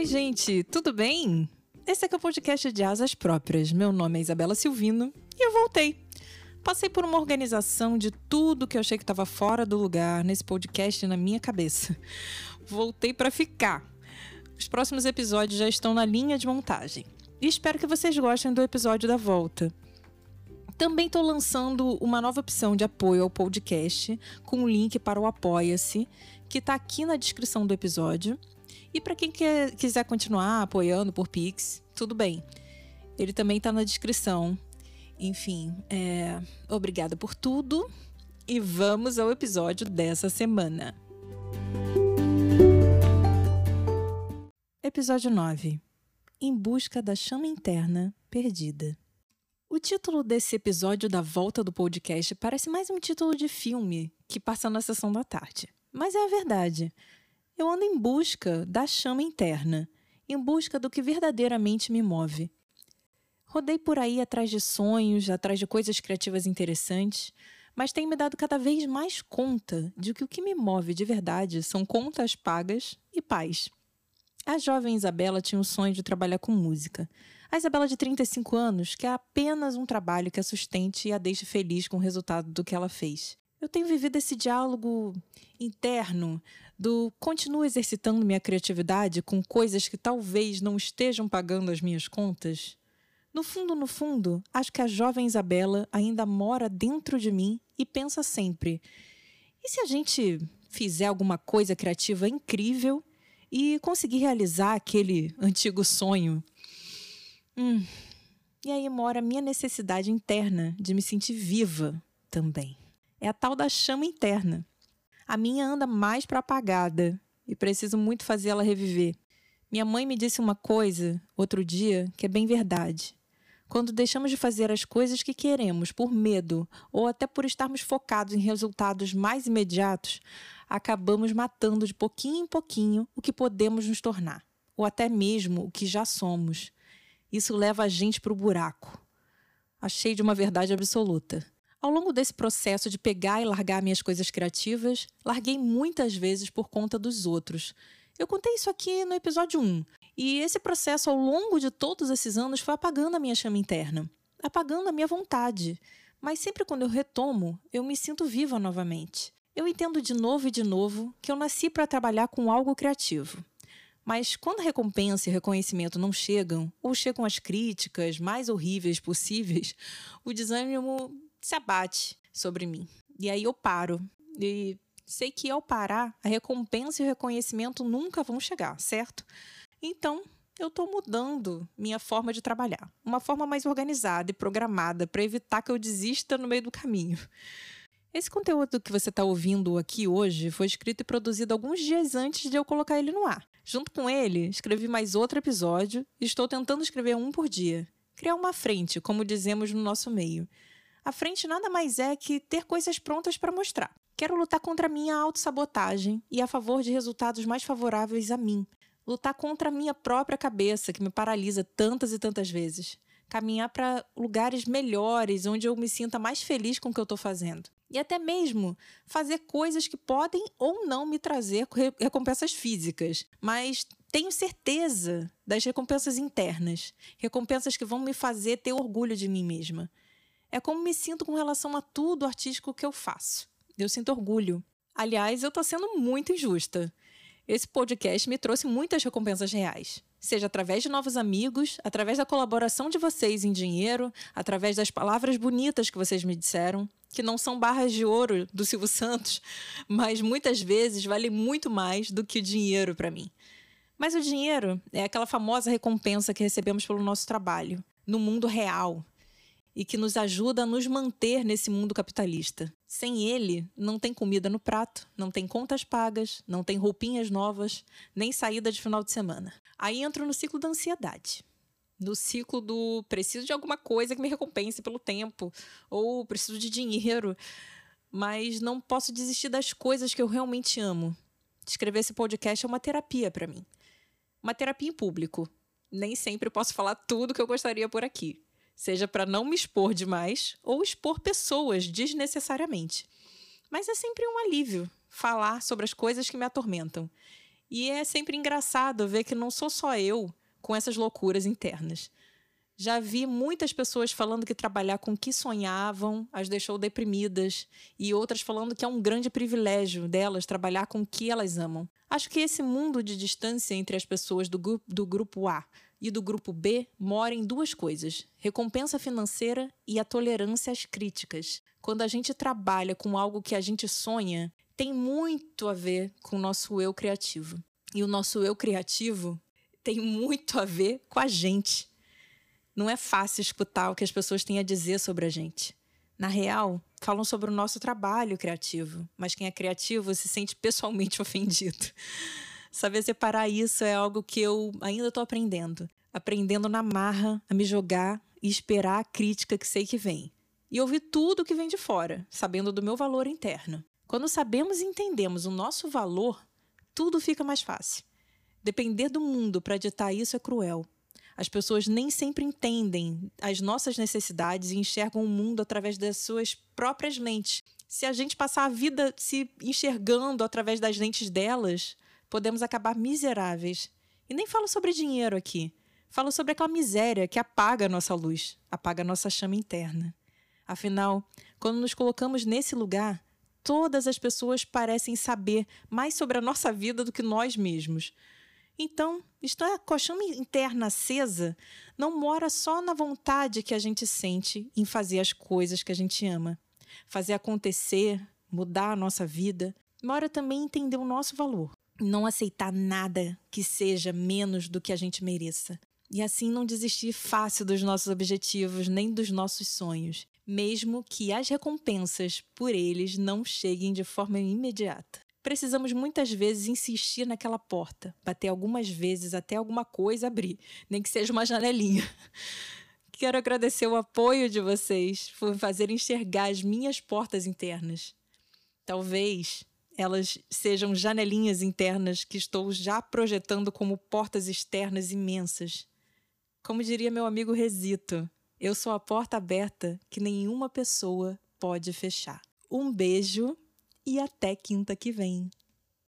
Oi, gente, tudo bem? Esse aqui é o podcast de Asas Próprias. Meu nome é Isabela Silvino e eu voltei. Passei por uma organização de tudo que eu achei que estava fora do lugar nesse podcast na minha cabeça. Voltei para ficar. Os próximos episódios já estão na linha de montagem. E espero que vocês gostem do episódio da volta. Também estou lançando uma nova opção de apoio ao podcast, com um link para o Apoia-se, que está aqui na descrição do episódio. E para quem quer, quiser continuar apoiando por Pix, tudo bem. Ele também está na descrição. Enfim, é, obrigada por tudo e vamos ao episódio dessa semana. Episódio 9 Em busca da chama interna perdida. O título desse episódio da volta do podcast parece mais um título de filme que passa na sessão da tarde. Mas é a verdade. Eu ando em busca da chama interna, em busca do que verdadeiramente me move. Rodei por aí atrás de sonhos, atrás de coisas criativas interessantes, mas tenho me dado cada vez mais conta de que o que me move de verdade são contas pagas e paz. A jovem Isabela tinha o sonho de trabalhar com música. A Isabela de 35 anos quer apenas um trabalho que a sustente e a deixe feliz com o resultado do que ela fez. Eu tenho vivido esse diálogo interno do continuo exercitando minha criatividade com coisas que talvez não estejam pagando as minhas contas? No fundo, no fundo, acho que a jovem Isabela ainda mora dentro de mim e pensa sempre: e se a gente fizer alguma coisa criativa incrível e conseguir realizar aquele antigo sonho? Hum. E aí mora a minha necessidade interna de me sentir viva também. É a tal da chama interna. A minha anda mais para apagada e preciso muito fazer ela reviver. Minha mãe me disse uma coisa outro dia que é bem verdade. Quando deixamos de fazer as coisas que queremos por medo ou até por estarmos focados em resultados mais imediatos, acabamos matando de pouquinho em pouquinho o que podemos nos tornar, ou até mesmo o que já somos. Isso leva a gente para o buraco. Achei de uma verdade absoluta. Ao longo desse processo de pegar e largar minhas coisas criativas, larguei muitas vezes por conta dos outros. Eu contei isso aqui no episódio 1. E esse processo, ao longo de todos esses anos, foi apagando a minha chama interna, apagando a minha vontade. Mas sempre quando eu retomo, eu me sinto viva novamente. Eu entendo de novo e de novo que eu nasci para trabalhar com algo criativo. Mas quando recompensa e reconhecimento não chegam, ou chegam as críticas mais horríveis possíveis, o desânimo se abate sobre mim. E aí eu paro. E sei que ao parar, a recompensa e o reconhecimento nunca vão chegar, certo? Então, eu estou mudando minha forma de trabalhar. Uma forma mais organizada e programada para evitar que eu desista no meio do caminho. Esse conteúdo que você está ouvindo aqui hoje foi escrito e produzido alguns dias antes de eu colocar ele no ar. Junto com ele, escrevi mais outro episódio e estou tentando escrever um por dia. Criar uma frente, como dizemos no nosso meio. A frente nada mais é que ter coisas prontas para mostrar. Quero lutar contra a minha autossabotagem e a favor de resultados mais favoráveis a mim. Lutar contra a minha própria cabeça, que me paralisa tantas e tantas vezes. Caminhar para lugares melhores, onde eu me sinta mais feliz com o que eu estou fazendo. E até mesmo fazer coisas que podem ou não me trazer recompensas físicas, mas tenho certeza das recompensas internas, recompensas que vão me fazer ter orgulho de mim mesma. É como me sinto com relação a tudo artístico que eu faço. Eu sinto orgulho. Aliás, eu estou sendo muito injusta. Esse podcast me trouxe muitas recompensas reais. Seja através de novos amigos, através da colaboração de vocês em dinheiro, através das palavras bonitas que vocês me disseram, que não são barras de ouro do Silvio Santos, mas muitas vezes valem muito mais do que o dinheiro para mim. Mas o dinheiro é aquela famosa recompensa que recebemos pelo nosso trabalho, no mundo real, e que nos ajuda a nos manter nesse mundo capitalista. Sem ele, não tem comida no prato, não tem contas pagas, não tem roupinhas novas, nem saída de final de semana. Aí entro no ciclo da ansiedade. No ciclo do preciso de alguma coisa que me recompense pelo tempo, ou preciso de dinheiro, mas não posso desistir das coisas que eu realmente amo. Escrever esse podcast é uma terapia para mim. Uma terapia em público. Nem sempre posso falar tudo que eu gostaria por aqui seja para não me expor demais ou expor pessoas desnecessariamente. Mas é sempre um alívio falar sobre as coisas que me atormentam. E é sempre engraçado ver que não sou só eu com essas loucuras internas. Já vi muitas pessoas falando que trabalhar com o que sonhavam as deixou deprimidas, e outras falando que é um grande privilégio delas trabalhar com o que elas amam. Acho que esse mundo de distância entre as pessoas do, do grupo A e do grupo B mora em duas coisas: recompensa financeira e a tolerância às críticas. Quando a gente trabalha com algo que a gente sonha, tem muito a ver com o nosso eu criativo. E o nosso eu criativo tem muito a ver com a gente. Não é fácil escutar o que as pessoas têm a dizer sobre a gente. Na real, falam sobre o nosso trabalho criativo, mas quem é criativo se sente pessoalmente ofendido. Saber separar isso é algo que eu ainda estou aprendendo. Aprendendo na marra a me jogar e esperar a crítica que sei que vem. E ouvir tudo que vem de fora, sabendo do meu valor interno. Quando sabemos e entendemos o nosso valor, tudo fica mais fácil. Depender do mundo para ditar isso é cruel. As pessoas nem sempre entendem as nossas necessidades e enxergam o mundo através das suas próprias lentes. Se a gente passar a vida se enxergando através das lentes delas, podemos acabar miseráveis. E nem falo sobre dinheiro aqui. Falo sobre aquela miséria que apaga a nossa luz, apaga a nossa chama interna. Afinal, quando nos colocamos nesse lugar, todas as pessoas parecem saber mais sobre a nossa vida do que nós mesmos. Então, estar com a chama interna acesa não mora só na vontade que a gente sente em fazer as coisas que a gente ama, fazer acontecer, mudar a nossa vida, mora também entender o nosso valor, não aceitar nada que seja menos do que a gente mereça. E assim não desistir fácil dos nossos objetivos nem dos nossos sonhos, mesmo que as recompensas por eles não cheguem de forma imediata. Precisamos muitas vezes insistir naquela porta, bater algumas vezes até alguma coisa abrir, nem que seja uma janelinha. Quero agradecer o apoio de vocês por fazer enxergar as minhas portas internas. Talvez elas sejam janelinhas internas que estou já projetando como portas externas imensas. Como diria meu amigo Resito, eu sou a porta aberta que nenhuma pessoa pode fechar. Um beijo e até quinta que vem.